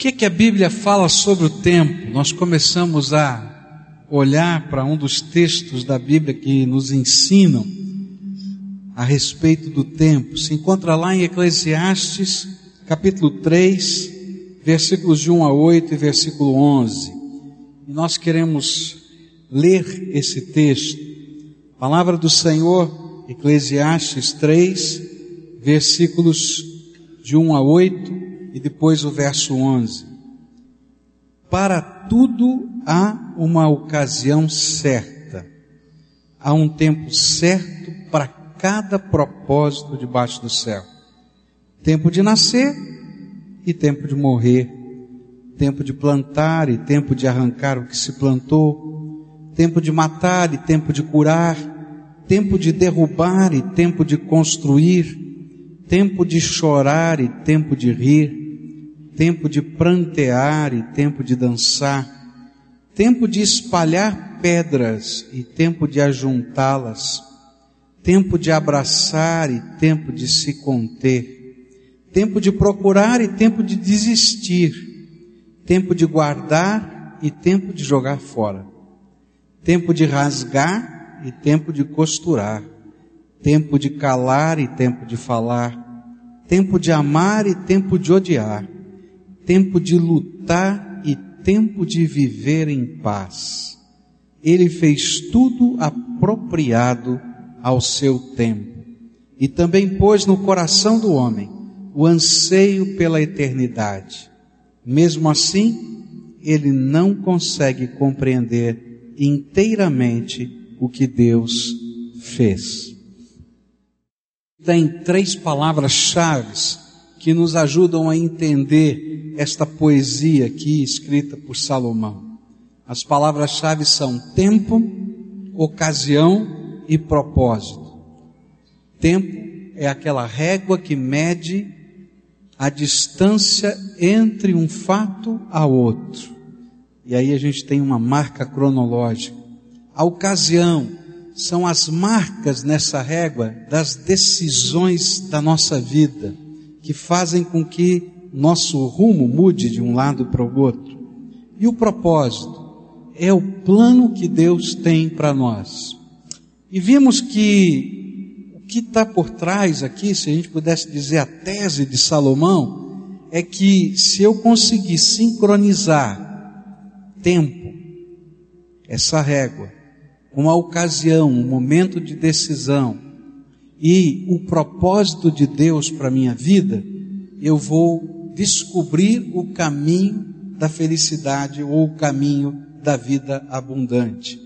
que, que a Bíblia fala sobre o tempo? Nós começamos a olhar para um dos textos da Bíblia que nos ensinam a respeito do tempo. Se encontra lá em Eclesiastes, capítulo 3, versículos de 1 a 8 e versículo 11. E nós queremos ler esse texto. Palavra do Senhor, Eclesiastes 3, versículos de 1 a 8 e depois o verso 11. Para tudo há uma ocasião certa, há um tempo certo para cada propósito debaixo do céu: tempo de nascer e tempo de morrer, tempo de plantar e tempo de arrancar o que se plantou, tempo de matar e tempo de curar, tempo de derrubar e tempo de construir, tempo de chorar e tempo de rir, tempo de prantear e tempo de dançar, tempo de espalhar pedras e tempo de ajuntá-las, tempo de abraçar e tempo de se conter, tempo de procurar e tempo de desistir, tempo de guardar e tempo de jogar fora, tempo de rasgar e tempo de costurar, tempo de calar e tempo de falar, tempo de amar e tempo de odiar, tempo de lutar e tempo de viver em paz. Ele fez tudo apropriado ao seu tempo e também pôs no coração do homem o anseio pela eternidade. Mesmo assim, ele não consegue compreender inteiramente o que Deus fez tem três palavras-chave que nos ajudam a entender esta poesia aqui escrita por Salomão. As palavras-chave são tempo, ocasião e propósito. Tempo é aquela régua que mede a distância entre um fato a outro. E aí a gente tem uma marca cronológica. A ocasião são as marcas nessa régua das decisões da nossa vida, que fazem com que nosso rumo mude de um lado para o outro. E o propósito é o plano que Deus tem para nós. E vimos que o que está por trás aqui, se a gente pudesse dizer a tese de Salomão, é que se eu conseguir sincronizar tempo, essa régua, uma ocasião, um momento de decisão e o propósito de Deus para minha vida, eu vou descobrir o caminho da felicidade ou o caminho da vida abundante.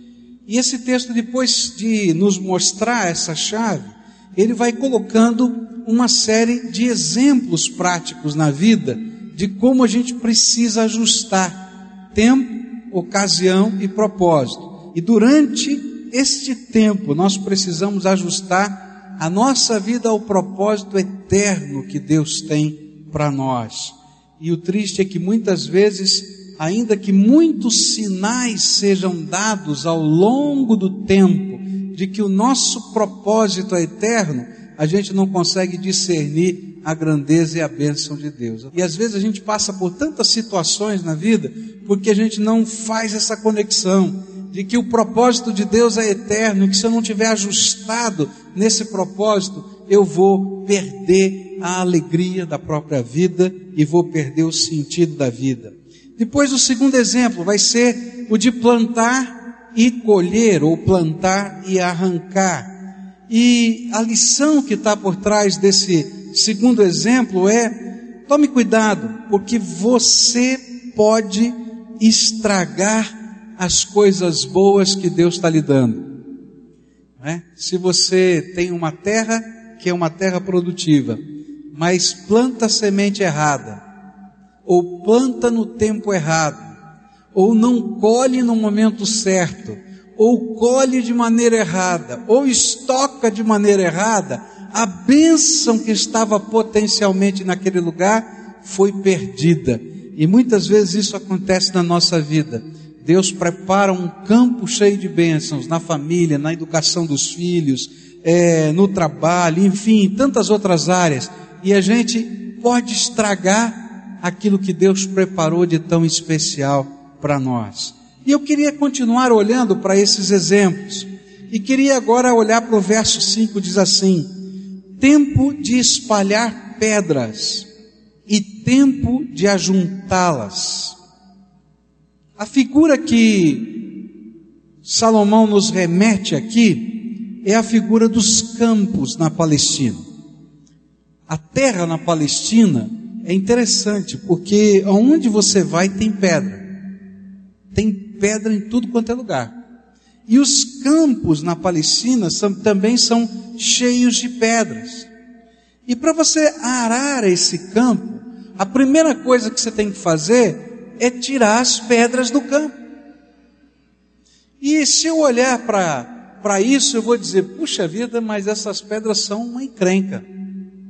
E esse texto, depois de nos mostrar essa chave, ele vai colocando uma série de exemplos práticos na vida de como a gente precisa ajustar tempo, ocasião e propósito. E durante este tempo nós precisamos ajustar a nossa vida ao propósito eterno que Deus tem para nós. E o triste é que muitas vezes, ainda que muitos sinais sejam dados ao longo do tempo de que o nosso propósito é eterno, a gente não consegue discernir a grandeza e a bênção de Deus. E às vezes a gente passa por tantas situações na vida porque a gente não faz essa conexão de que o propósito de Deus é eterno, que se eu não tiver ajustado nesse propósito, eu vou perder a alegria da própria vida e vou perder o sentido da vida. Depois o segundo exemplo vai ser o de plantar e colher, ou plantar e arrancar. E a lição que está por trás desse segundo exemplo é: tome cuidado, porque você pode estragar as coisas boas que Deus está lhe dando. É? Se você tem uma terra que é uma terra produtiva, mas planta semente errada, ou planta no tempo errado, ou não colhe no momento certo, ou colhe de maneira errada, ou estoca de maneira errada, a bênção que estava potencialmente naquele lugar foi perdida. E muitas vezes isso acontece na nossa vida. Deus prepara um campo cheio de bênçãos na família, na educação dos filhos, é, no trabalho, enfim, tantas outras áreas. E a gente pode estragar aquilo que Deus preparou de tão especial para nós. E eu queria continuar olhando para esses exemplos. E queria agora olhar para o verso 5, diz assim: tempo de espalhar pedras e tempo de ajuntá-las. A figura que Salomão nos remete aqui é a figura dos campos na Palestina. A terra na Palestina é interessante porque aonde você vai tem pedra. Tem pedra em tudo quanto é lugar. E os campos na Palestina são, também são cheios de pedras. E para você arar esse campo, a primeira coisa que você tem que fazer é tirar as pedras do campo. E se eu olhar para isso, eu vou dizer: puxa vida, mas essas pedras são uma encrenca,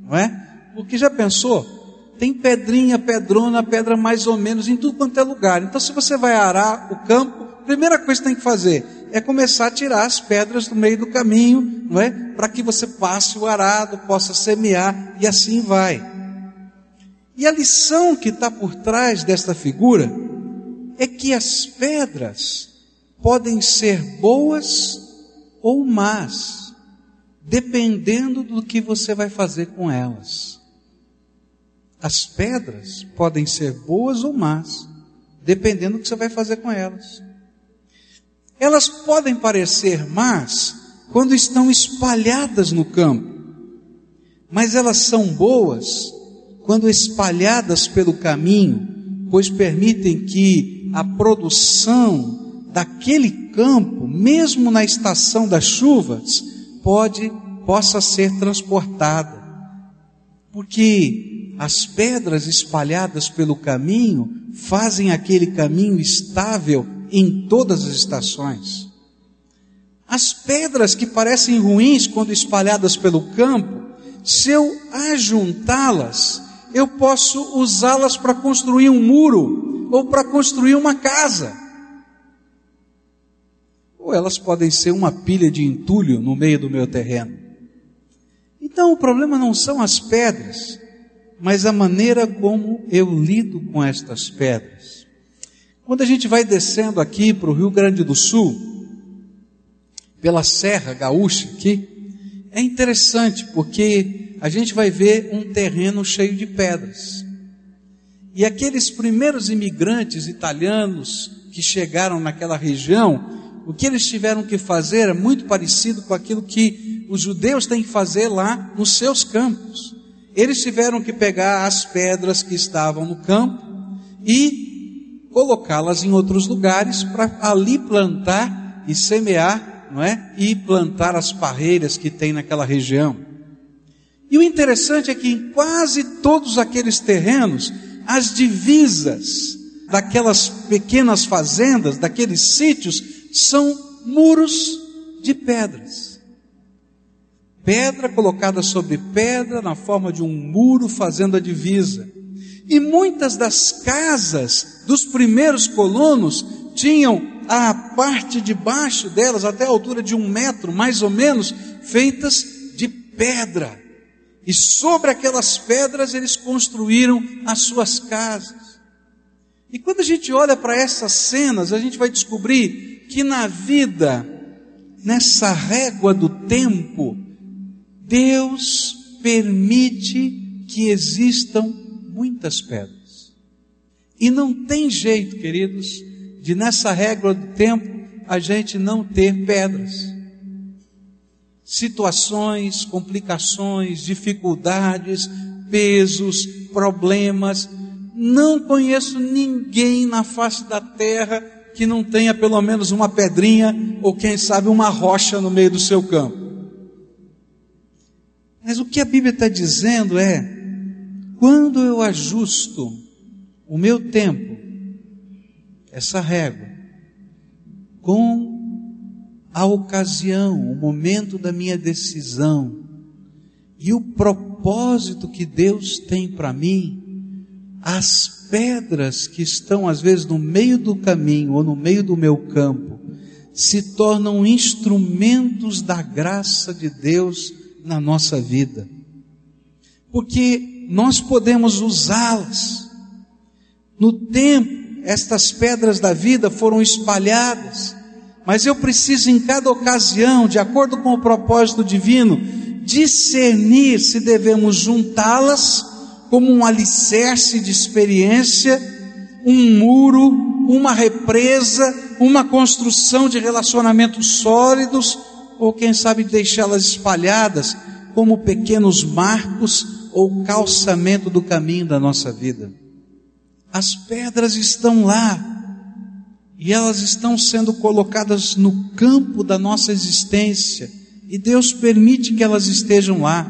não é? Porque já pensou? Tem pedrinha, pedrona, pedra mais ou menos em tudo quanto é lugar. Então, se você vai arar o campo, a primeira coisa que tem que fazer é começar a tirar as pedras do meio do caminho, não é? Para que você passe o arado, possa semear e assim vai. E a lição que está por trás desta figura é que as pedras podem ser boas ou más, dependendo do que você vai fazer com elas. As pedras podem ser boas ou más, dependendo do que você vai fazer com elas. Elas podem parecer más quando estão espalhadas no campo, mas elas são boas quando espalhadas pelo caminho, pois permitem que a produção daquele campo, mesmo na estação das chuvas, pode possa ser transportada. Porque as pedras espalhadas pelo caminho fazem aquele caminho estável em todas as estações. As pedras que parecem ruins quando espalhadas pelo campo, se eu ajuntá-las, eu posso usá-las para construir um muro ou para construir uma casa. Ou elas podem ser uma pilha de entulho no meio do meu terreno. Então o problema não são as pedras, mas a maneira como eu lido com estas pedras. Quando a gente vai descendo aqui para o Rio Grande do Sul, pela Serra Gaúcha aqui, é interessante porque a gente vai ver um terreno cheio de pedras. E aqueles primeiros imigrantes italianos que chegaram naquela região, o que eles tiveram que fazer é muito parecido com aquilo que os judeus têm que fazer lá nos seus campos. Eles tiveram que pegar as pedras que estavam no campo e colocá-las em outros lugares para ali plantar e semear, não é? E plantar as parreiras que tem naquela região. E o interessante é que em quase todos aqueles terrenos, as divisas daquelas pequenas fazendas, daqueles sítios, são muros de pedras. Pedra colocada sobre pedra na forma de um muro fazendo a divisa. E muitas das casas dos primeiros colonos tinham a parte de baixo delas, até a altura de um metro, mais ou menos, feitas de pedra. E sobre aquelas pedras eles construíram as suas casas. E quando a gente olha para essas cenas, a gente vai descobrir que na vida, nessa régua do tempo, Deus permite que existam muitas pedras. E não tem jeito, queridos, de nessa régua do tempo a gente não ter pedras. Situações, complicações, dificuldades, pesos, problemas. Não conheço ninguém na face da terra que não tenha pelo menos uma pedrinha ou quem sabe uma rocha no meio do seu campo. Mas o que a Bíblia está dizendo é: quando eu ajusto o meu tempo, essa régua, com a ocasião, o momento da minha decisão e o propósito que Deus tem para mim, as pedras que estão às vezes no meio do caminho ou no meio do meu campo, se tornam instrumentos da graça de Deus na nossa vida. Porque nós podemos usá-las No tempo, estas pedras da vida foram espalhadas, mas eu preciso em cada ocasião, de acordo com o propósito divino, discernir se devemos juntá-las como um alicerce de experiência, um muro, uma represa, uma construção de relacionamentos sólidos, ou quem sabe deixá-las espalhadas como pequenos marcos ou calçamento do caminho da nossa vida. As pedras estão lá e elas estão sendo colocadas no campo da nossa existência e Deus permite que elas estejam lá.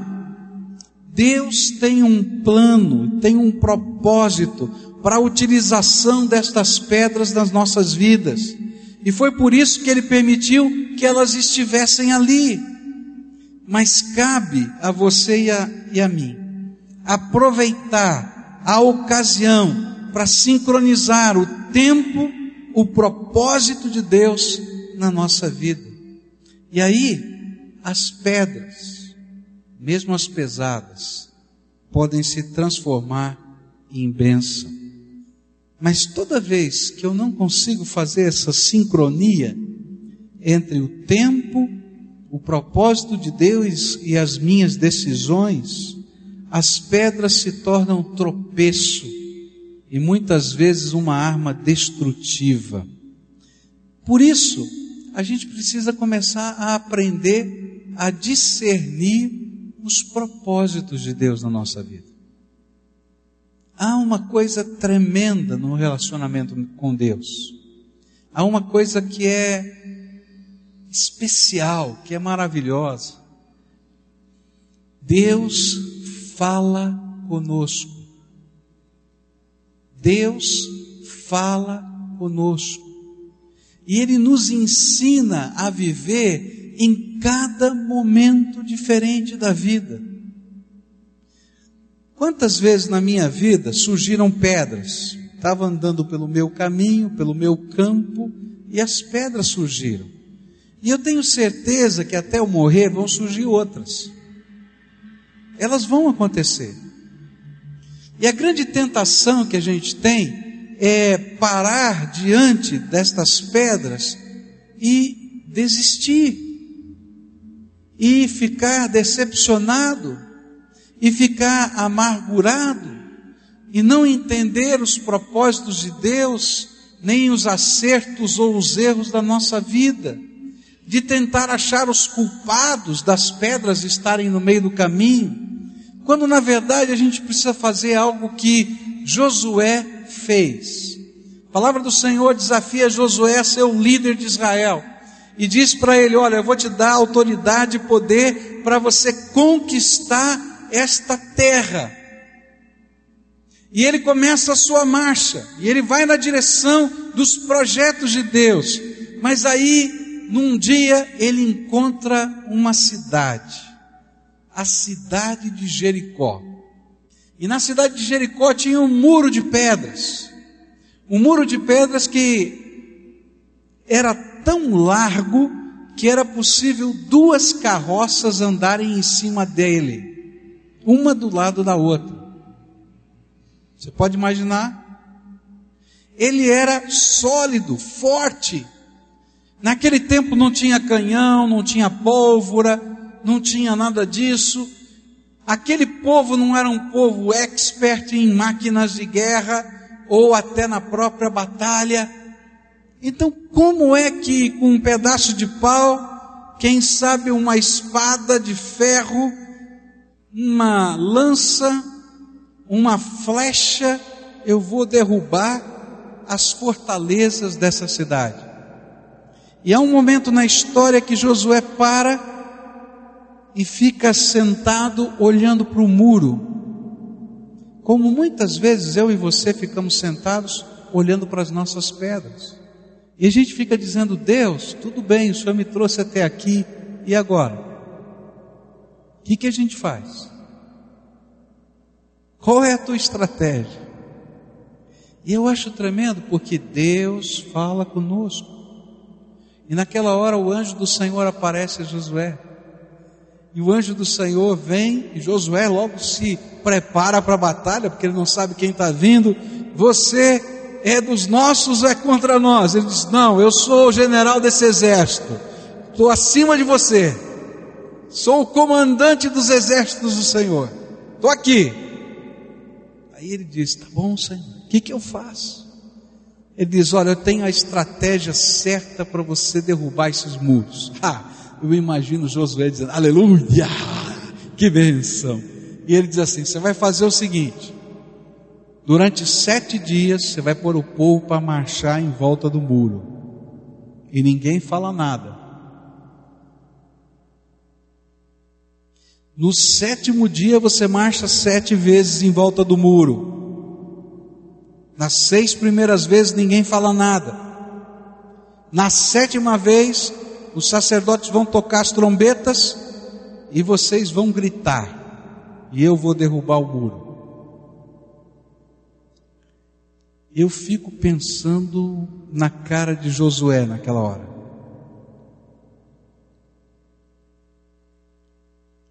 Deus tem um plano, tem um propósito para a utilização destas pedras nas nossas vidas. E foi por isso que ele permitiu que elas estivessem ali. Mas cabe a você e a, e a mim aproveitar a ocasião para sincronizar o tempo, o propósito de Deus na nossa vida. E aí, as pedras, mesmo as pesadas, podem se transformar em bênção. Mas toda vez que eu não consigo fazer essa sincronia entre o tempo, o propósito de Deus e as minhas decisões, as pedras se tornam tropeço e muitas vezes uma arma destrutiva. Por isso, a gente precisa começar a aprender a discernir os propósitos de Deus na nossa vida. Há uma coisa tremenda no relacionamento com Deus. Há uma coisa que é especial, que é maravilhosa. Deus fala conosco. Deus fala conosco. E Ele nos ensina a viver em cada momento diferente da vida. Quantas vezes na minha vida surgiram pedras? Estava andando pelo meu caminho, pelo meu campo, e as pedras surgiram. E eu tenho certeza que até eu morrer vão surgir outras. Elas vão acontecer. E a grande tentação que a gente tem é parar diante destas pedras e desistir. E ficar decepcionado. E ficar amargurado. E não entender os propósitos de Deus, nem os acertos ou os erros da nossa vida, de tentar achar os culpados das pedras estarem no meio do caminho, quando na verdade a gente precisa fazer algo que Josué fez. A palavra do Senhor desafia Josué a ser o líder de Israel e diz para ele: Olha, eu vou te dar autoridade e poder para você conquistar esta terra. E ele começa a sua marcha, e ele vai na direção dos projetos de Deus. Mas aí, num dia, ele encontra uma cidade, a cidade de Jericó. E na cidade de Jericó tinha um muro de pedras, um muro de pedras que era tão largo que era possível duas carroças andarem em cima dele uma do lado da outra. Você pode imaginar? Ele era sólido, forte. Naquele tempo não tinha canhão, não tinha pólvora, não tinha nada disso. Aquele povo não era um povo expert em máquinas de guerra ou até na própria batalha. Então, como é que com um pedaço de pau, quem sabe uma espada de ferro, uma lança, uma flecha, eu vou derrubar as fortalezas dessa cidade. E há um momento na história que Josué para e fica sentado olhando para o muro. Como muitas vezes eu e você ficamos sentados olhando para as nossas pedras. E a gente fica dizendo: Deus, tudo bem, o Senhor me trouxe até aqui, e agora? O que, que a gente faz? Qual é a tua estratégia? E eu acho tremendo porque Deus fala conosco. E naquela hora o anjo do Senhor aparece a Josué. E o anjo do Senhor vem e Josué logo se prepara para a batalha, porque ele não sabe quem está vindo. você é dos nossos é contra nós? Ele diz: Não, eu sou o general desse exército, estou acima de você, sou o comandante dos exércitos do Senhor, estou aqui. Aí ele diz: Tá bom, Senhor, o que, que eu faço? Ele diz: Olha, eu tenho a estratégia certa para você derrubar esses muros. Ah, eu imagino Josué dizendo: Aleluia! Que benção! E ele diz assim: Você vai fazer o seguinte: durante sete dias você vai pôr o povo para marchar em volta do muro, e ninguém fala nada. No sétimo dia você marcha sete vezes em volta do muro. Nas seis primeiras vezes ninguém fala nada. Na sétima vez, os sacerdotes vão tocar as trombetas e vocês vão gritar, e eu vou derrubar o muro. Eu fico pensando na cara de Josué naquela hora.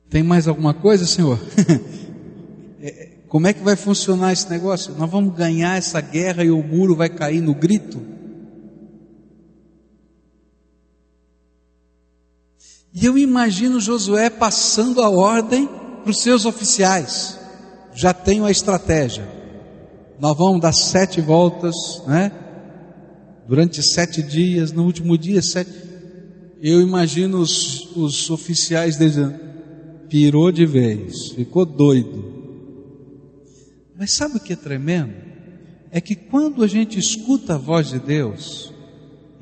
Tem mais alguma coisa, Senhor? É, como é que vai funcionar esse negócio? Nós vamos ganhar essa guerra e o muro vai cair no grito? E eu imagino Josué passando a ordem para os seus oficiais. Já tenho a estratégia. Nós vamos dar sete voltas, né? Durante sete dias, no último dia, sete. Eu imagino os, os oficiais dizendo: pirou de vez, ficou doido. Mas sabe o que é tremendo? É que quando a gente escuta a voz de Deus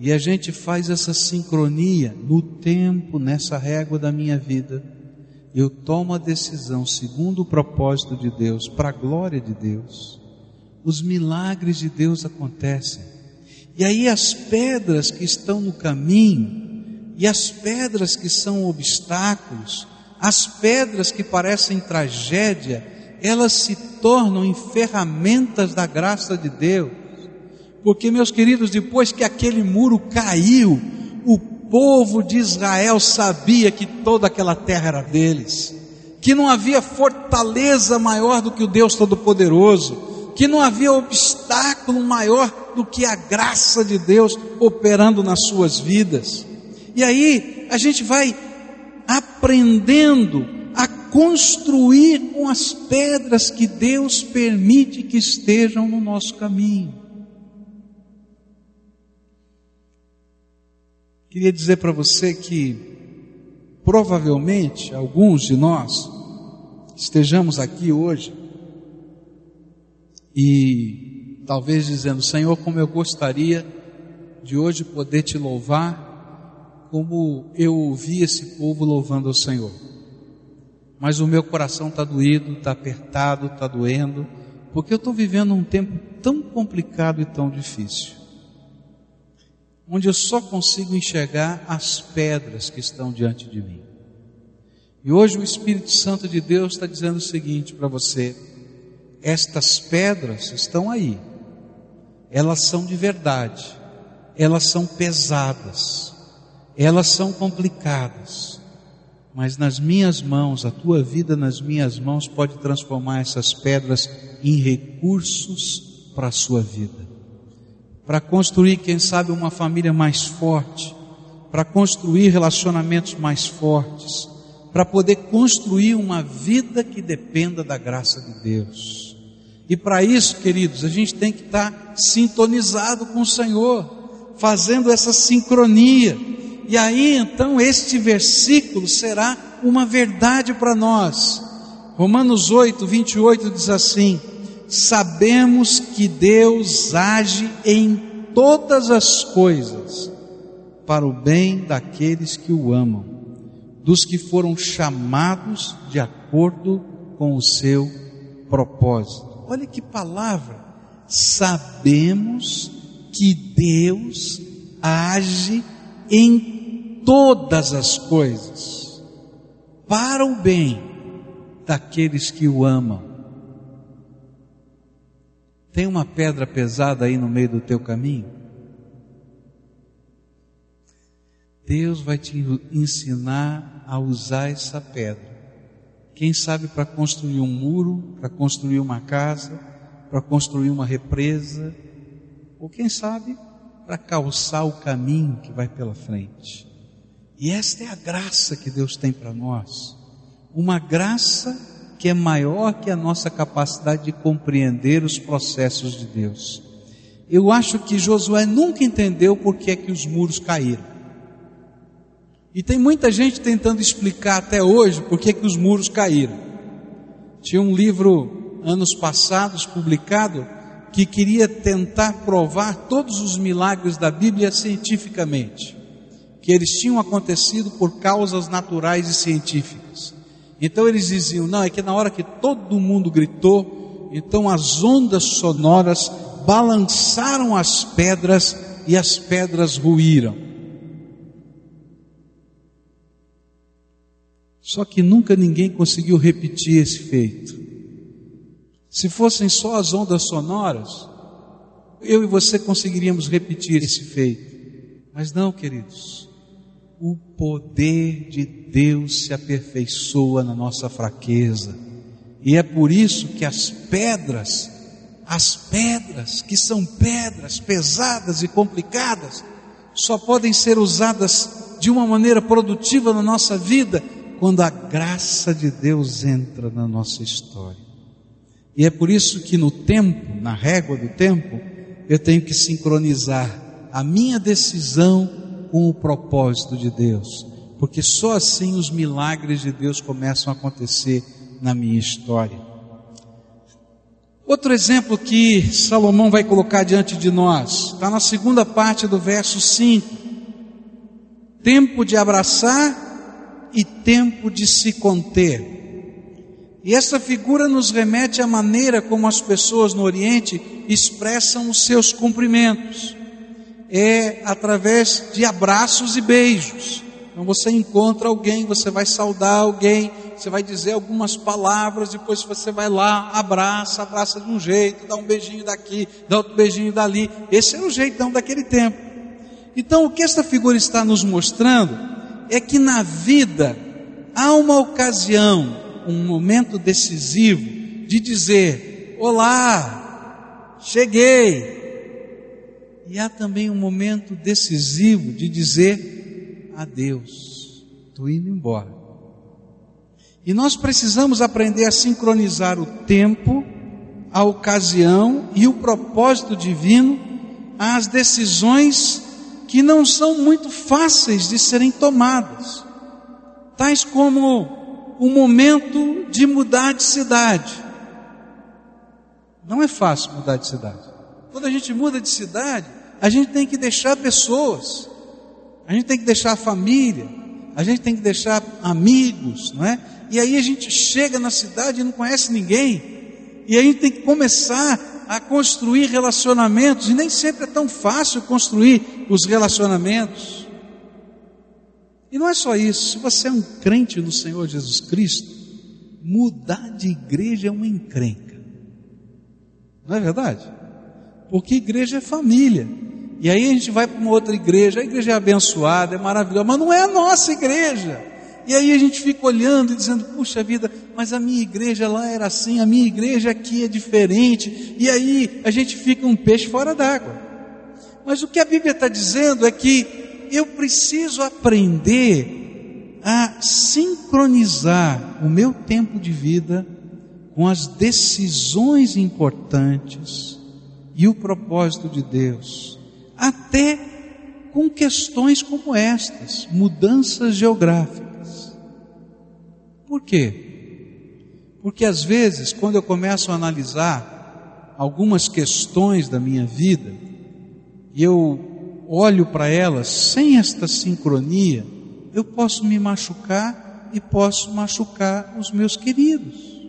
e a gente faz essa sincronia no tempo, nessa régua da minha vida, eu tomo a decisão segundo o propósito de Deus, para a glória de Deus. Os milagres de Deus acontecem. E aí as pedras que estão no caminho, e as pedras que são obstáculos, as pedras que parecem tragédia, elas se tornam em ferramentas da graça de Deus. Porque, meus queridos, depois que aquele muro caiu, o povo de Israel sabia que toda aquela terra era deles, que não havia fortaleza maior do que o Deus Todo-Poderoso, que não havia obstáculo maior do que a graça de Deus operando nas suas vidas. E aí a gente vai aprendendo construir com as pedras que Deus permite que estejam no nosso caminho. Queria dizer para você que provavelmente alguns de nós estejamos aqui hoje e talvez dizendo: Senhor, como eu gostaria de hoje poder te louvar, como eu ouvi esse povo louvando ao Senhor. Mas o meu coração está doído, está apertado, está doendo, porque eu estou vivendo um tempo tão complicado e tão difícil, onde eu só consigo enxergar as pedras que estão diante de mim. E hoje o Espírito Santo de Deus está dizendo o seguinte para você: estas pedras estão aí, elas são de verdade, elas são pesadas, elas são complicadas, mas nas minhas mãos, a tua vida nas minhas mãos pode transformar essas pedras em recursos para a sua vida. Para construir, quem sabe, uma família mais forte, para construir relacionamentos mais fortes, para poder construir uma vida que dependa da graça de Deus. E para isso, queridos, a gente tem que estar sintonizado com o Senhor, fazendo essa sincronia e aí então este versículo será uma verdade para nós. Romanos 8, 28 diz assim: Sabemos que Deus age em todas as coisas para o bem daqueles que o amam, dos que foram chamados de acordo com o seu propósito. Olha que palavra! Sabemos que Deus age em todas as coisas para o bem daqueles que o amam. Tem uma pedra pesada aí no meio do teu caminho? Deus vai te ensinar a usar essa pedra. Quem sabe para construir um muro, para construir uma casa, para construir uma represa, ou quem sabe, para calçar o caminho que vai pela frente. E esta é a graça que Deus tem para nós. Uma graça que é maior que a nossa capacidade de compreender os processos de Deus. Eu acho que Josué nunca entendeu por que é que os muros caíram. E tem muita gente tentando explicar até hoje por que é que os muros caíram. Tinha um livro anos passados publicado que queria tentar provar todos os milagres da Bíblia cientificamente, que eles tinham acontecido por causas naturais e científicas. Então eles diziam: não, é que na hora que todo mundo gritou, então as ondas sonoras balançaram as pedras e as pedras ruíram. Só que nunca ninguém conseguiu repetir esse feito. Se fossem só as ondas sonoras, eu e você conseguiríamos repetir esse feito. Mas não, queridos. O poder de Deus se aperfeiçoa na nossa fraqueza. E é por isso que as pedras, as pedras que são pedras pesadas e complicadas, só podem ser usadas de uma maneira produtiva na nossa vida quando a graça de Deus entra na nossa história. E é por isso que no tempo, na régua do tempo, eu tenho que sincronizar a minha decisão com o propósito de Deus, porque só assim os milagres de Deus começam a acontecer na minha história. Outro exemplo que Salomão vai colocar diante de nós, está na segunda parte do verso 5. Tempo de abraçar e tempo de se conter. E essa figura nos remete à maneira como as pessoas no Oriente expressam os seus cumprimentos. É através de abraços e beijos. Então você encontra alguém, você vai saudar alguém, você vai dizer algumas palavras, depois você vai lá, abraça, abraça de um jeito, dá um beijinho daqui, dá outro beijinho dali. Esse era o jeitão daquele tempo. Então o que esta figura está nos mostrando é que na vida há uma ocasião um momento decisivo de dizer: Olá, cheguei. E há também um momento decisivo de dizer: Adeus, estou indo embora. E nós precisamos aprender a sincronizar o tempo, a ocasião e o propósito divino às decisões que não são muito fáceis de serem tomadas, tais como o momento de mudar de cidade. Não é fácil mudar de cidade. Quando a gente muda de cidade, a gente tem que deixar pessoas, a gente tem que deixar a família, a gente tem que deixar amigos, não é? E aí a gente chega na cidade e não conhece ninguém, e aí a gente tem que começar a construir relacionamentos, e nem sempre é tão fácil construir os relacionamentos. E não é só isso, se você é um crente no Senhor Jesus Cristo, mudar de igreja é uma encrenca. Não é verdade? Porque igreja é família. E aí a gente vai para uma outra igreja, a igreja é abençoada, é maravilhosa, mas não é a nossa igreja. E aí a gente fica olhando e dizendo, puxa vida, mas a minha igreja lá era assim, a minha igreja aqui é diferente. E aí a gente fica um peixe fora d'água. Mas o que a Bíblia está dizendo é que eu preciso aprender a sincronizar o meu tempo de vida com as decisões importantes e o propósito de Deus, até com questões como estas, mudanças geográficas. Por quê? Porque às vezes, quando eu começo a analisar algumas questões da minha vida, e eu olho para elas sem esta sincronia, eu posso me machucar e posso machucar os meus queridos.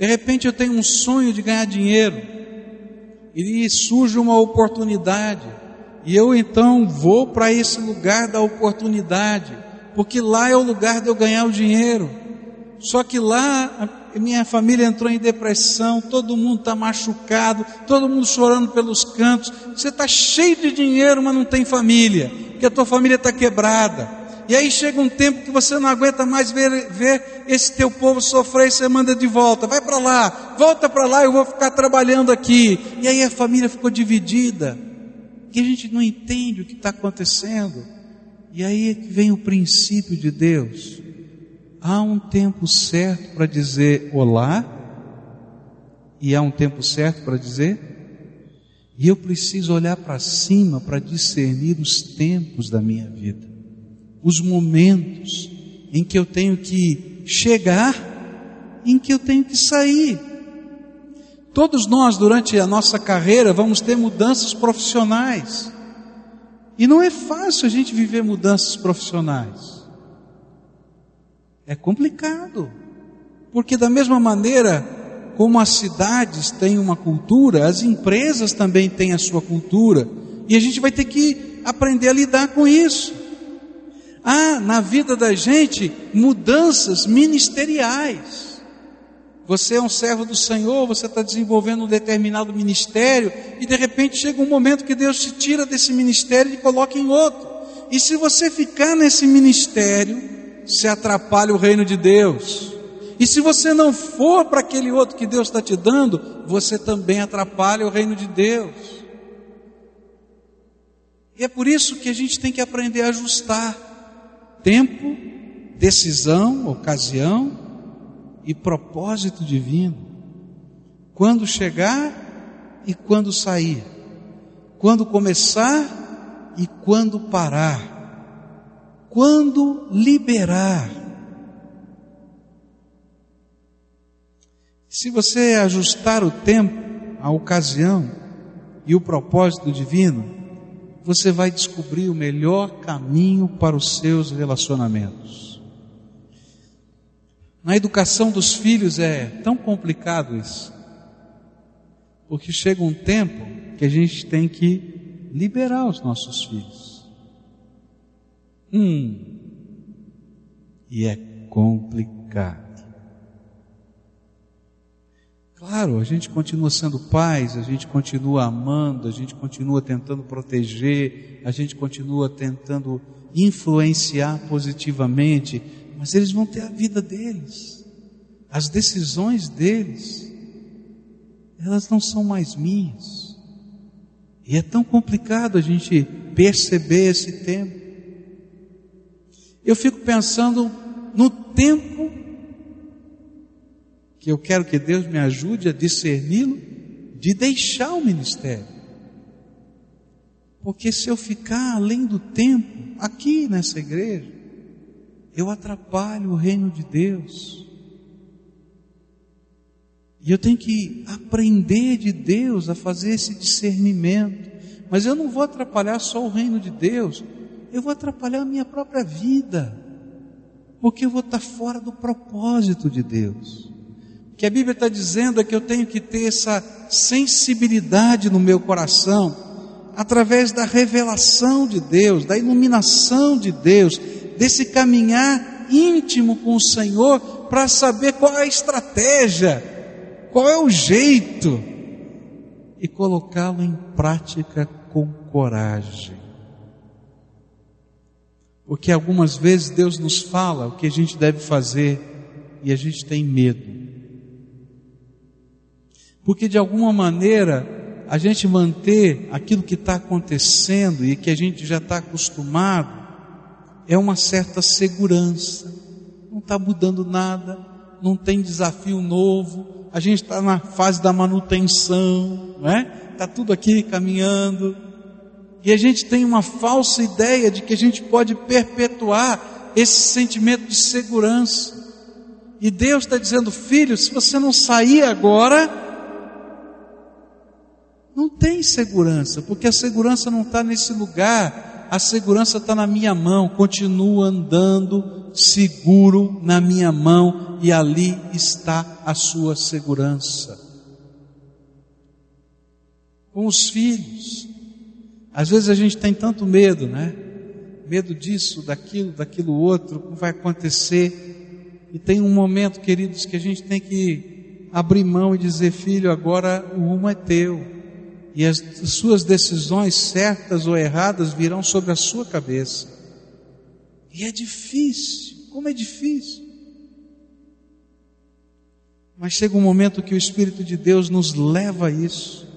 De repente eu tenho um sonho de ganhar dinheiro e surge uma oportunidade e eu então vou para esse lugar da oportunidade, porque lá é o lugar de eu ganhar o dinheiro. Só que lá minha família entrou em depressão, todo mundo está machucado, todo mundo chorando pelos cantos. Você está cheio de dinheiro, mas não tem família, porque a tua família está quebrada. E aí chega um tempo que você não aguenta mais ver, ver esse teu povo sofrer e você manda de volta. Vai para lá, volta para lá, eu vou ficar trabalhando aqui. E aí a família ficou dividida. Que a gente não entende o que está acontecendo. E aí é que vem o princípio de Deus. Há um tempo certo para dizer olá, e há um tempo certo para dizer, e eu preciso olhar para cima para discernir os tempos da minha vida os momentos em que eu tenho que chegar, em que eu tenho que sair. Todos nós, durante a nossa carreira, vamos ter mudanças profissionais. E não é fácil a gente viver mudanças profissionais. É complicado. Porque, da mesma maneira como as cidades têm uma cultura, as empresas também têm a sua cultura. E a gente vai ter que aprender a lidar com isso. Há na vida da gente mudanças ministeriais. Você é um servo do Senhor, você está desenvolvendo um determinado ministério, e de repente chega um momento que Deus te tira desse ministério e coloca em outro. E se você ficar nesse ministério, se atrapalha o reino de Deus. E se você não for para aquele outro que Deus está te dando, você também atrapalha o reino de Deus. E é por isso que a gente tem que aprender a ajustar tempo, decisão, ocasião e propósito divino. Quando chegar e quando sair. Quando começar e quando parar. Quando liberar. Se você ajustar o tempo, a ocasião e o propósito divino, você vai descobrir o melhor caminho para os seus relacionamentos. Na educação dos filhos é tão complicado isso, porque chega um tempo que a gente tem que liberar os nossos filhos. Hum, e é complicado. Claro, a gente continua sendo pais, a gente continua amando, a gente continua tentando proteger, a gente continua tentando influenciar positivamente, mas eles vão ter a vida deles, as decisões deles, elas não são mais minhas. E é tão complicado a gente perceber esse tempo. Eu fico pensando no tempo que eu quero que Deus me ajude a discerni-lo, de deixar o ministério. Porque se eu ficar além do tempo, aqui nessa igreja, eu atrapalho o reino de Deus. E eu tenho que aprender de Deus a fazer esse discernimento. Mas eu não vou atrapalhar só o reino de Deus, eu vou atrapalhar a minha própria vida. Porque eu vou estar fora do propósito de Deus que a Bíblia está dizendo é que eu tenho que ter essa sensibilidade no meu coração, através da revelação de Deus, da iluminação de Deus, desse caminhar íntimo com o Senhor, para saber qual é a estratégia, qual é o jeito, e colocá-lo em prática com coragem. Porque algumas vezes Deus nos fala o que a gente deve fazer e a gente tem medo porque de alguma maneira a gente manter aquilo que está acontecendo e que a gente já está acostumado é uma certa segurança. Não está mudando nada, não tem desafio novo, a gente está na fase da manutenção, não é? Está tudo aqui caminhando. E a gente tem uma falsa ideia de que a gente pode perpetuar esse sentimento de segurança. E Deus está dizendo, filho, se você não sair agora, não tem segurança, porque a segurança não está nesse lugar, a segurança está na minha mão, continua andando seguro na minha mão e ali está a sua segurança. Com os filhos, às vezes a gente tem tanto medo, né? Medo disso, daquilo, daquilo outro, o que vai acontecer. E tem um momento, queridos, que a gente tem que abrir mão e dizer: Filho, agora o rumo é teu e as suas decisões certas ou erradas virão sobre a sua cabeça. E é difícil, como é difícil. Mas chega um momento que o Espírito de Deus nos leva a isso,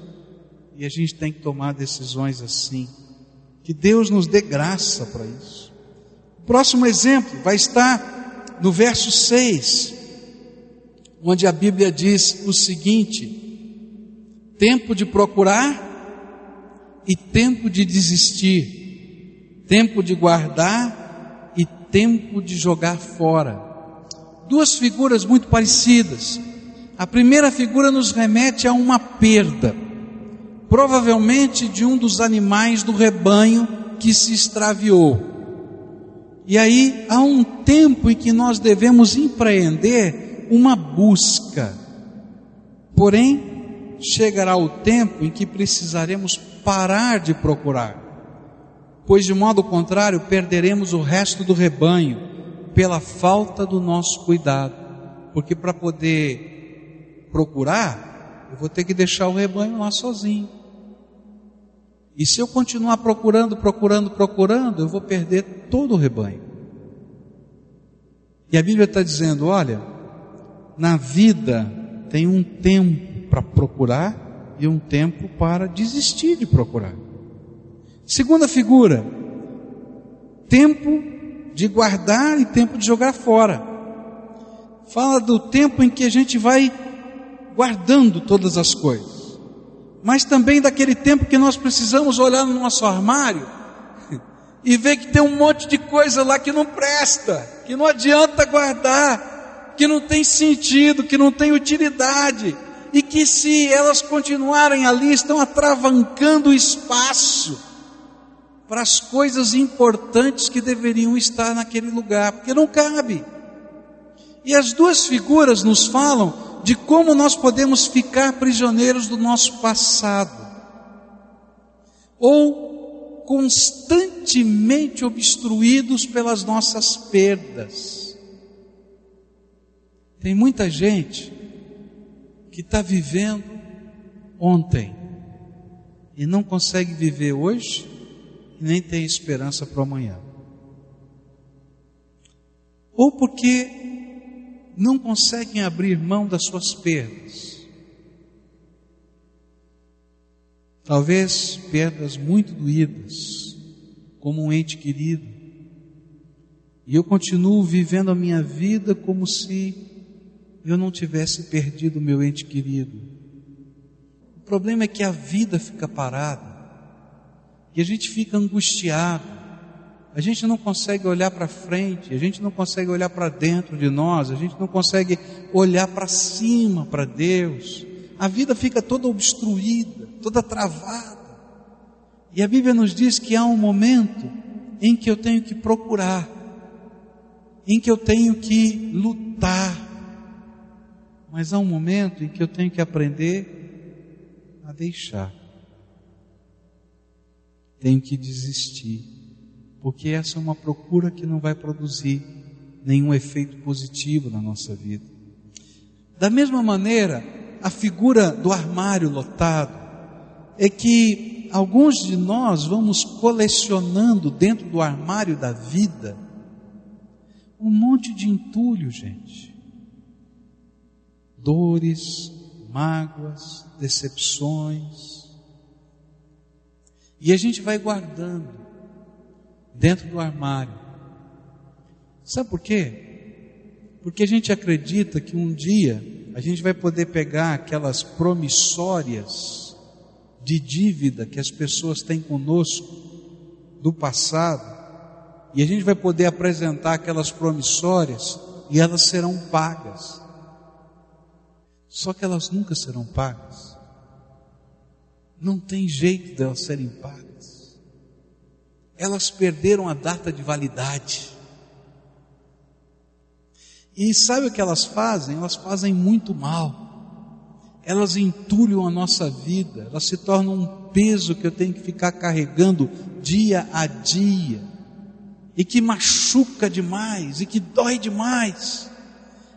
e a gente tem que tomar decisões assim. Que Deus nos dê graça para isso. O próximo exemplo vai estar no verso 6, onde a Bíblia diz o seguinte: tempo de procurar e tempo de desistir, tempo de guardar e tempo de jogar fora. Duas figuras muito parecidas. A primeira figura nos remete a uma perda provavelmente de um dos animais do rebanho que se extraviou. E aí há um tempo em que nós devemos empreender uma busca. Porém, chegará o tempo em que precisaremos parar de procurar, pois de modo contrário perderemos o resto do rebanho pela falta do nosso cuidado. Porque para poder procurar, eu vou ter que deixar o rebanho lá sozinho. E se eu continuar procurando, procurando, procurando, eu vou perder todo o rebanho. E a Bíblia está dizendo: olha, na vida tem um tempo para procurar e um tempo para desistir de procurar. Segunda figura, tempo de guardar e tempo de jogar fora. Fala do tempo em que a gente vai guardando todas as coisas mas também daquele tempo que nós precisamos olhar no nosso armário e ver que tem um monte de coisa lá que não presta, que não adianta guardar, que não tem sentido, que não tem utilidade, e que se elas continuarem ali estão atravancando o espaço para as coisas importantes que deveriam estar naquele lugar, porque não cabe. E as duas figuras nos falam de como nós podemos ficar prisioneiros do nosso passado, ou constantemente obstruídos pelas nossas perdas. Tem muita gente que está vivendo ontem e não consegue viver hoje e nem tem esperança para amanhã. Ou porque não conseguem abrir mão das suas perdas. Talvez perdas muito doídas, como um ente querido. E eu continuo vivendo a minha vida como se eu não tivesse perdido meu ente querido. O problema é que a vida fica parada e a gente fica angustiado a gente não consegue olhar para frente, a gente não consegue olhar para dentro de nós, a gente não consegue olhar para cima, para Deus. A vida fica toda obstruída, toda travada. E a Bíblia nos diz que há um momento em que eu tenho que procurar, em que eu tenho que lutar, mas há um momento em que eu tenho que aprender a deixar, tenho que desistir porque essa é uma procura que não vai produzir nenhum efeito positivo na nossa vida. Da mesma maneira, a figura do armário lotado é que alguns de nós vamos colecionando dentro do armário da vida um monte de entulho, gente. Dores, mágoas, decepções. E a gente vai guardando dentro do armário. Sabe por quê? Porque a gente acredita que um dia a gente vai poder pegar aquelas promissórias de dívida que as pessoas têm conosco do passado e a gente vai poder apresentar aquelas promissórias e elas serão pagas. Só que elas nunca serão pagas. Não tem jeito delas serem pagas elas perderam a data de validade. E sabe o que elas fazem? Elas fazem muito mal. Elas entulham a nossa vida, elas se tornam um peso que eu tenho que ficar carregando dia a dia, e que machuca demais, e que dói demais.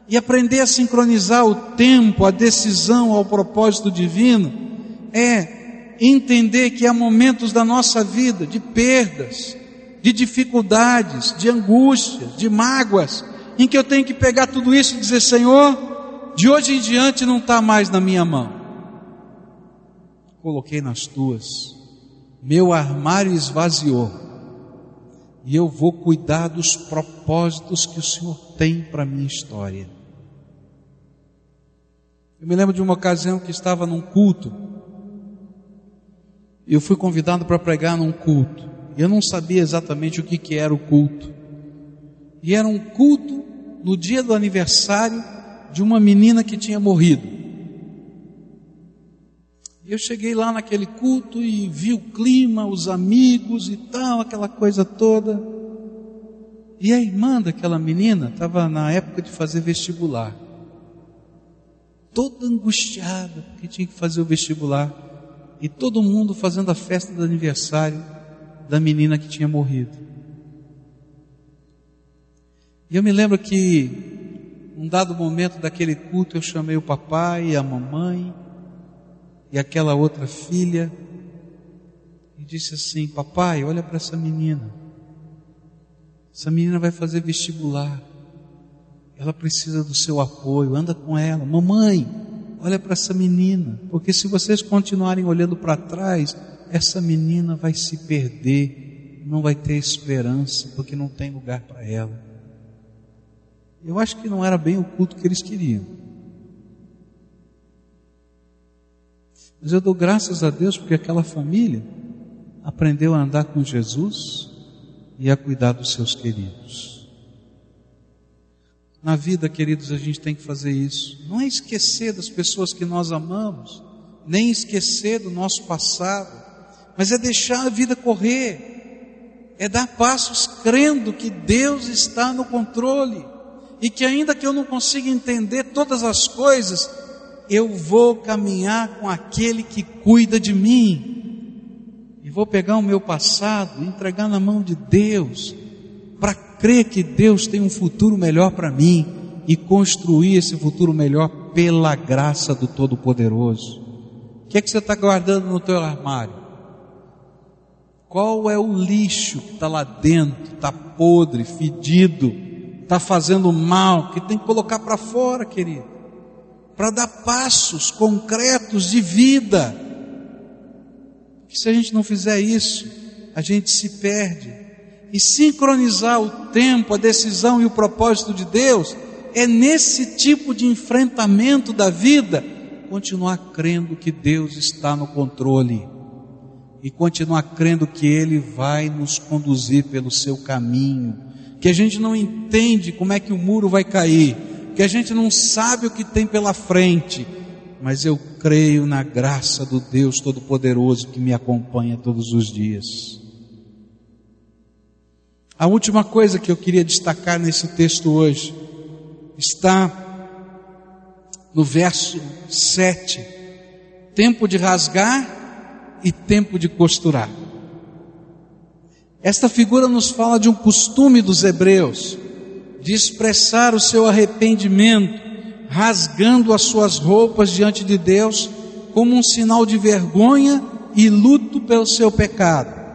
E aprender a sincronizar o tempo, a decisão ao propósito divino, é entender que há momentos da nossa vida de perdas, de dificuldades, de angústias, de mágoas, em que eu tenho que pegar tudo isso e dizer: Senhor, de hoje em diante não está mais na minha mão. Coloquei nas tuas, meu armário esvaziou, e eu vou cuidar dos propósitos que o Senhor tem para a minha história. Eu me lembro de uma ocasião que estava num culto, eu fui convidado para pregar num culto. Eu não sabia exatamente o que, que era o culto. E era um culto no dia do aniversário de uma menina que tinha morrido. Eu cheguei lá naquele culto e vi o clima, os amigos e tal, aquela coisa toda. E a irmã daquela menina estava na época de fazer vestibular. Toda angustiada, porque tinha que fazer o vestibular. E todo mundo fazendo a festa do aniversário da menina que tinha morrido. E eu me lembro que, num dado momento daquele culto, eu chamei o papai e a mamãe e aquela outra filha e disse assim: Papai, olha para essa menina. Essa menina vai fazer vestibular. Ela precisa do seu apoio. Anda com ela. Mamãe, olha para essa menina. Porque se vocês continuarem olhando para trás, essa menina vai se perder. Não vai ter esperança, porque não tem lugar para ela. Eu acho que não era bem o culto que eles queriam. Mas eu dou graças a Deus porque aquela família aprendeu a andar com Jesus e a cuidar dos seus queridos. Na vida, queridos, a gente tem que fazer isso. Não é esquecer das pessoas que nós amamos, nem esquecer do nosso passado, mas é deixar a vida correr, é dar passos crendo que Deus está no controle e que ainda que eu não consiga entender todas as coisas, eu vou caminhar com aquele que cuida de mim. E vou pegar o meu passado, entregar na mão de Deus, crer que Deus tem um futuro melhor para mim e construir esse futuro melhor pela graça do Todo-Poderoso. O que é que você está guardando no teu armário? Qual é o lixo que está lá dentro, está podre, fedido? está fazendo mal, que tem que colocar para fora, querido, para dar passos concretos de vida. Que se a gente não fizer isso, a gente se perde. E sincronizar o tempo, a decisão e o propósito de Deus é nesse tipo de enfrentamento da vida continuar crendo que Deus está no controle e continuar crendo que Ele vai nos conduzir pelo seu caminho que a gente não entende como é que o muro vai cair, que a gente não sabe o que tem pela frente, mas eu creio na graça do Deus Todo-Poderoso que me acompanha todos os dias. A última coisa que eu queria destacar nesse texto hoje está no verso 7. Tempo de rasgar e tempo de costurar. Esta figura nos fala de um costume dos hebreus, de expressar o seu arrependimento, rasgando as suas roupas diante de Deus, como um sinal de vergonha e luto pelo seu pecado.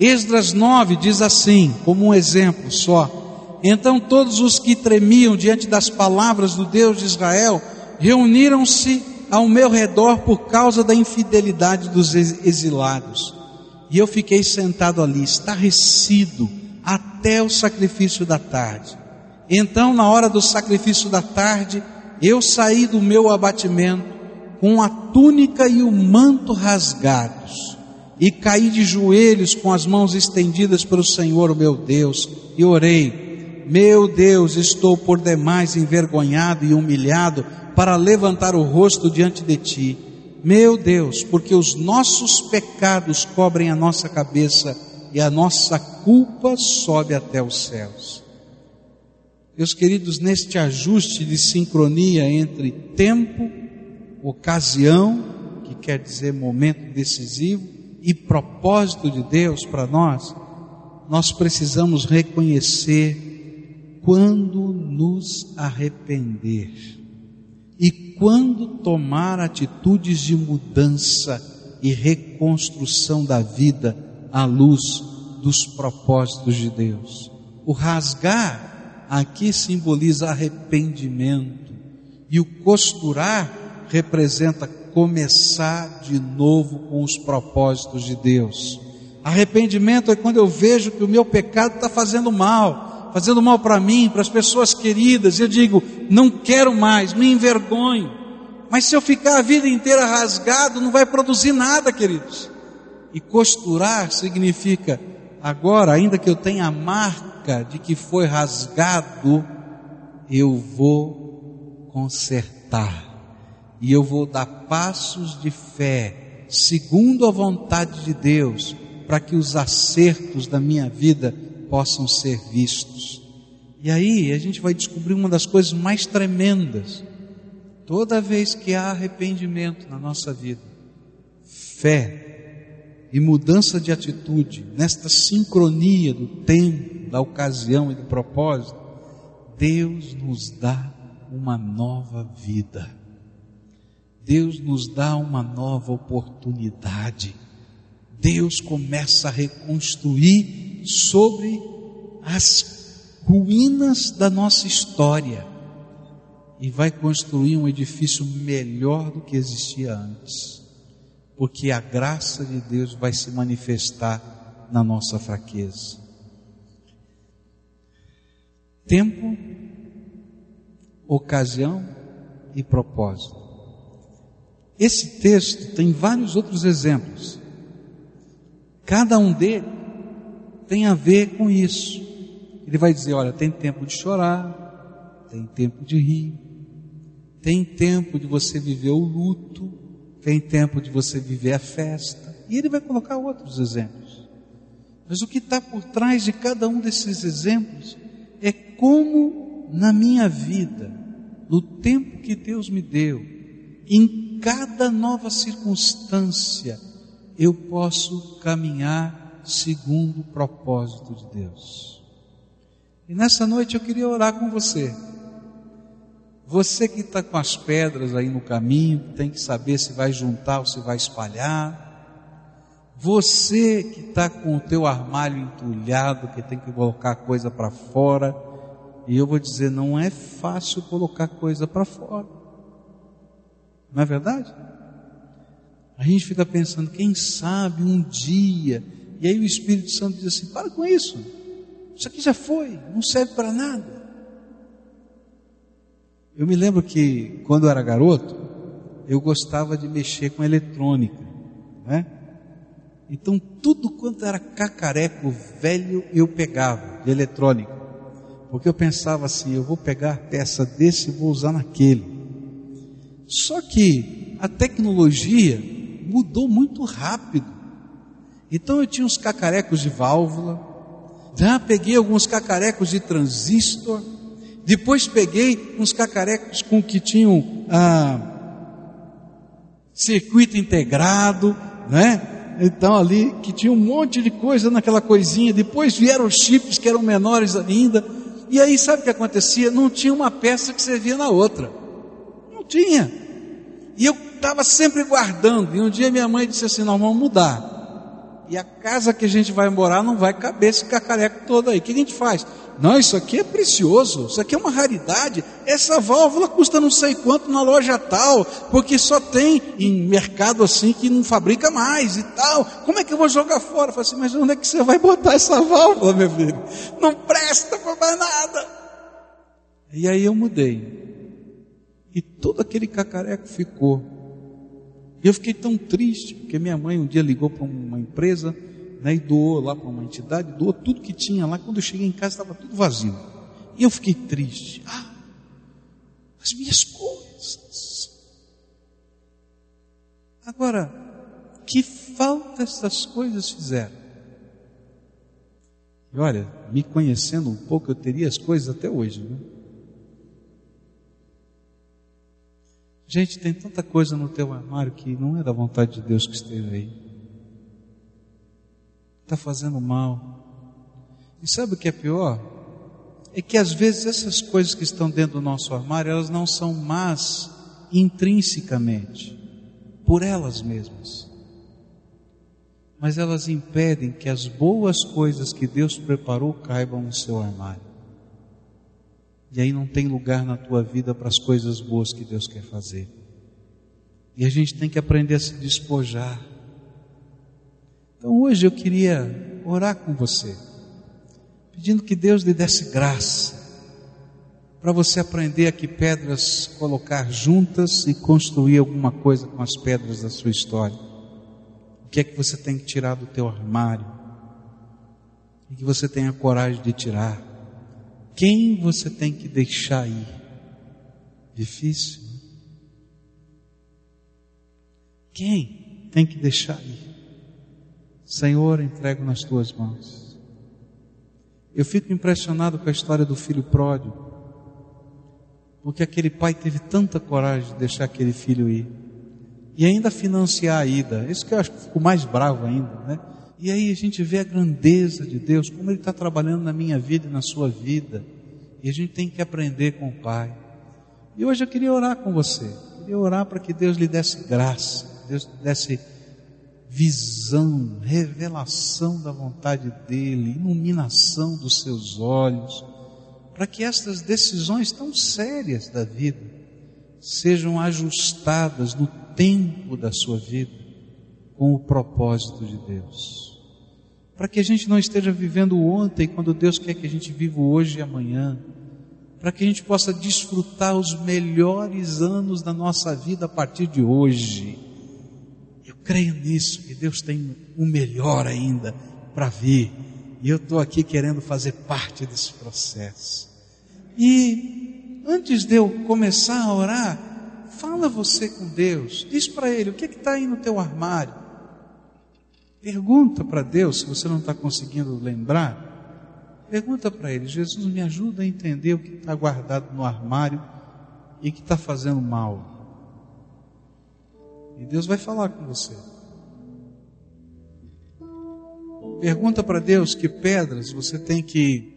Esdras 9 diz assim, como um exemplo só: Então todos os que tremiam diante das palavras do Deus de Israel reuniram-se ao meu redor por causa da infidelidade dos exilados. E eu fiquei sentado ali, estarrecido, até o sacrifício da tarde. Então, na hora do sacrifício da tarde, eu saí do meu abatimento com a túnica e o manto rasgados, e caí de joelhos com as mãos estendidas para o Senhor, meu Deus, e orei: Meu Deus, estou por demais envergonhado e humilhado para levantar o rosto diante de ti. Meu Deus, porque os nossos pecados cobrem a nossa cabeça e a nossa culpa sobe até os céus. Meus queridos, neste ajuste de sincronia entre tempo, ocasião, que quer dizer momento decisivo, e propósito de Deus para nós, nós precisamos reconhecer quando nos arrepender e quando tomar atitudes de mudança e reconstrução da vida à luz dos propósitos de Deus. O rasgar aqui simboliza arrependimento e o costurar representa começar de novo com os propósitos de Deus. Arrependimento é quando eu vejo que o meu pecado está fazendo mal, fazendo mal para mim, para as pessoas queridas, eu digo, não quero mais, me envergonho. Mas se eu ficar a vida inteira rasgado, não vai produzir nada, queridos. E costurar significa, agora, ainda que eu tenha a marca de que foi rasgado, eu vou consertar. E eu vou dar passos de fé, segundo a vontade de Deus, para que os acertos da minha vida possam ser vistos. E aí a gente vai descobrir uma das coisas mais tremendas. Toda vez que há arrependimento na nossa vida, fé e mudança de atitude, nesta sincronia do tempo, da ocasião e do propósito, Deus nos dá uma nova vida. Deus nos dá uma nova oportunidade. Deus começa a reconstruir sobre as ruínas da nossa história e vai construir um edifício melhor do que existia antes, porque a graça de Deus vai se manifestar na nossa fraqueza. Tempo, ocasião e propósito. Esse texto tem vários outros exemplos. Cada um deles tem a ver com isso. Ele vai dizer: olha, tem tempo de chorar, tem tempo de rir, tem tempo de você viver o luto, tem tempo de você viver a festa. E ele vai colocar outros exemplos. Mas o que está por trás de cada um desses exemplos é como na minha vida, no tempo que Deus me deu, em cada nova circunstância, eu posso caminhar segundo o propósito de Deus. E nessa noite eu queria orar com você. Você que está com as pedras aí no caminho, tem que saber se vai juntar ou se vai espalhar. Você que está com o teu armário entulhado, que tem que colocar coisa para fora. E eu vou dizer, não é fácil colocar coisa para fora. Não é verdade? A gente fica pensando, quem sabe um dia. E aí o Espírito Santo diz assim: para com isso. Isso aqui já foi, não serve para nada. Eu me lembro que quando eu era garoto, eu gostava de mexer com eletrônica, né? Então tudo quanto era cacareco velho eu pegava de eletrônica, porque eu pensava assim, eu vou pegar a peça desse e vou usar naquele. Só que a tecnologia mudou muito rápido. Então eu tinha uns cacarecos de válvula, já peguei alguns cacarecos de transistor, depois peguei uns cacarecos com que tinham ah, circuito integrado, né? Então ali que tinha um monte de coisa naquela coisinha. Depois vieram os chips que eram menores ainda. E aí sabe o que acontecia? Não tinha uma peça que servia na outra. Tinha. E eu estava sempre guardando. E um dia minha mãe disse assim: Nós vamos mudar. E a casa que a gente vai morar não vai caber esse cacareco todo aí. O que a gente faz? Não, isso aqui é precioso, isso aqui é uma raridade. Essa válvula custa não sei quanto na loja tal, porque só tem em mercado assim que não fabrica mais e tal. Como é que eu vou jogar fora? Eu assim, mas onde é que você vai botar essa válvula, meu filho? Não presta para mais nada. E aí eu mudei. E todo aquele cacareco ficou. E eu fiquei tão triste, porque minha mãe um dia ligou para uma empresa né, e doou lá para uma entidade, doou tudo que tinha lá. Quando eu cheguei em casa estava tudo vazio. E eu fiquei triste. Ah, as minhas coisas. Agora, que falta essas coisas fizeram? E olha, me conhecendo um pouco, eu teria as coisas até hoje. Né? Gente, tem tanta coisa no teu armário que não é da vontade de Deus que esteja aí está fazendo mal. E sabe o que é pior? É que às vezes essas coisas que estão dentro do nosso armário, elas não são más intrinsecamente, por elas mesmas. mas elas impedem que as boas coisas que Deus preparou caibam no seu armário. E aí não tem lugar na tua vida para as coisas boas que Deus quer fazer. E a gente tem que aprender a se despojar. Então hoje eu queria orar com você, pedindo que Deus lhe desse graça, para você aprender a que pedras colocar juntas e construir alguma coisa com as pedras da sua história. O que é que você tem que tirar do teu armário? E que você tenha coragem de tirar. Quem você tem que deixar ir? Difícil. Né? Quem tem que deixar ir? Senhor, entrego nas tuas mãos. Eu fico impressionado com a história do filho pródigo porque aquele pai teve tanta coragem de deixar aquele filho ir. E ainda financiar a ida. Isso que eu acho que ficou mais bravo ainda, né? E aí a gente vê a grandeza de Deus, como Ele está trabalhando na minha vida e na sua vida. E a gente tem que aprender com o Pai. E hoje eu queria orar com você. Eu queria orar para que Deus lhe desse graça, Deus lhe desse visão, revelação da vontade dEle, iluminação dos seus olhos para que estas decisões tão sérias da vida sejam ajustadas no tempo da sua vida com o propósito de Deus. Para que a gente não esteja vivendo ontem quando Deus quer que a gente viva hoje e amanhã. Para que a gente possa desfrutar os melhores anos da nossa vida a partir de hoje. Eu creio nisso, que Deus tem o melhor ainda para vir. E eu estou aqui querendo fazer parte desse processo. E antes de eu começar a orar, fala você com Deus, diz para Ele o que é está aí no teu armário. Pergunta para Deus, se você não está conseguindo lembrar, pergunta para Ele: Jesus, me ajuda a entender o que está guardado no armário e que está fazendo mal. E Deus vai falar com você. Pergunta para Deus que pedras você tem que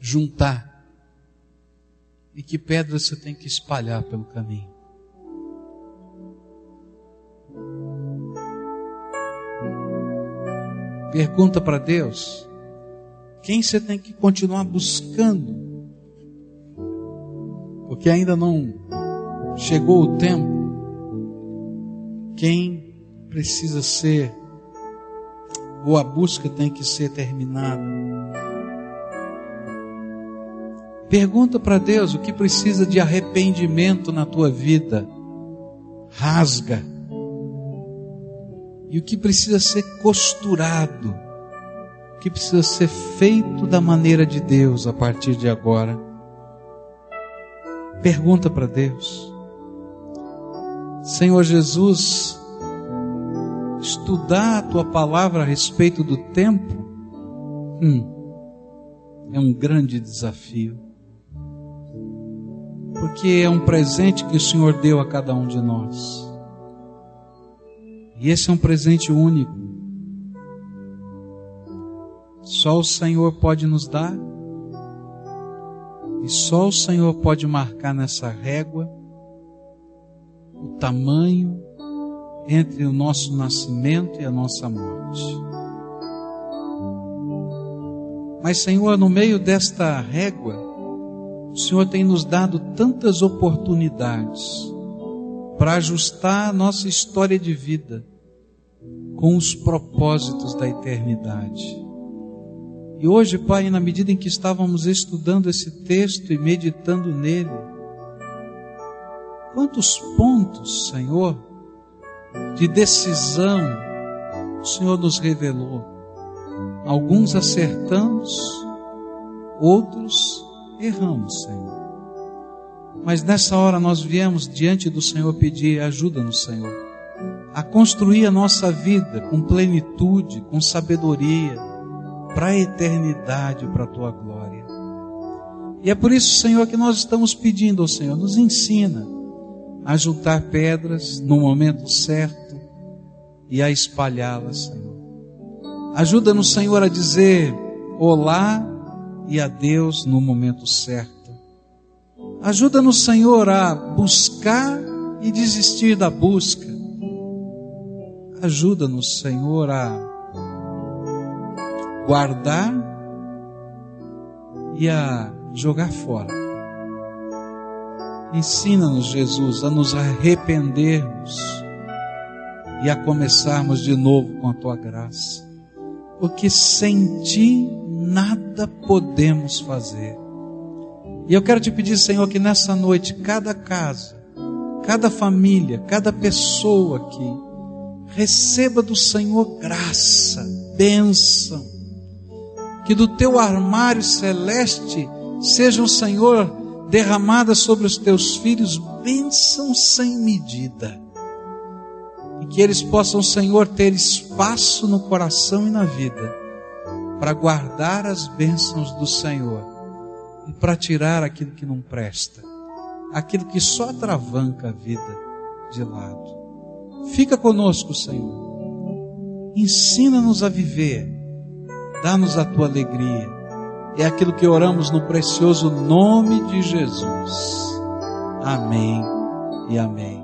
juntar e que pedras você tem que espalhar pelo caminho. Pergunta para Deus: quem você tem que continuar buscando? Porque ainda não chegou o tempo. Quem precisa ser, ou a busca tem que ser terminada. Pergunta para Deus o que precisa de arrependimento na tua vida. Rasga. E o que precisa ser costurado. O que precisa ser feito da maneira de Deus a partir de agora. Pergunta para Deus. Senhor Jesus, estudar a tua palavra a respeito do tempo, hum, é um grande desafio porque é um presente que o Senhor deu a cada um de nós. E esse é um presente único. Só o Senhor pode nos dar, e só o Senhor pode marcar nessa régua o tamanho entre o nosso nascimento e a nossa morte. Mas, Senhor, no meio desta régua, o Senhor tem nos dado tantas oportunidades para ajustar a nossa história de vida com os propósitos da eternidade. E hoje, Pai, na medida em que estávamos estudando esse texto e meditando nele, quantos pontos, Senhor, de decisão o Senhor nos revelou. Alguns acertamos, outros erramos, Senhor. Mas nessa hora nós viemos diante do Senhor pedir ajuda no Senhor, a construir a nossa vida com plenitude, com sabedoria, para a eternidade, para a tua glória. E é por isso, Senhor, que nós estamos pedindo ao Senhor, nos ensina a juntar pedras no momento certo e a espalhá-las, Senhor. Ajuda-nos, Senhor, a dizer olá e a Deus no momento certo. Ajuda-nos, Senhor, a buscar e desistir da busca, Ajuda-nos, Senhor, a guardar e a jogar fora. Ensina-nos, Jesus, a nos arrependermos e a começarmos de novo com a tua graça. Porque sem ti nada podemos fazer. E eu quero te pedir, Senhor, que nessa noite, cada casa, cada família, cada pessoa aqui, receba do Senhor graça, bênção, que do teu armário celeste sejam, Senhor, derramadas sobre os teus filhos bênçãos sem medida. E que eles possam, Senhor, ter espaço no coração e na vida para guardar as bênçãos do Senhor e para tirar aquilo que não presta, aquilo que só atravanca a vida de lado. Fica conosco, Senhor. Ensina-nos a viver. Dá-nos a tua alegria. É aquilo que oramos no precioso nome de Jesus. Amém e amém.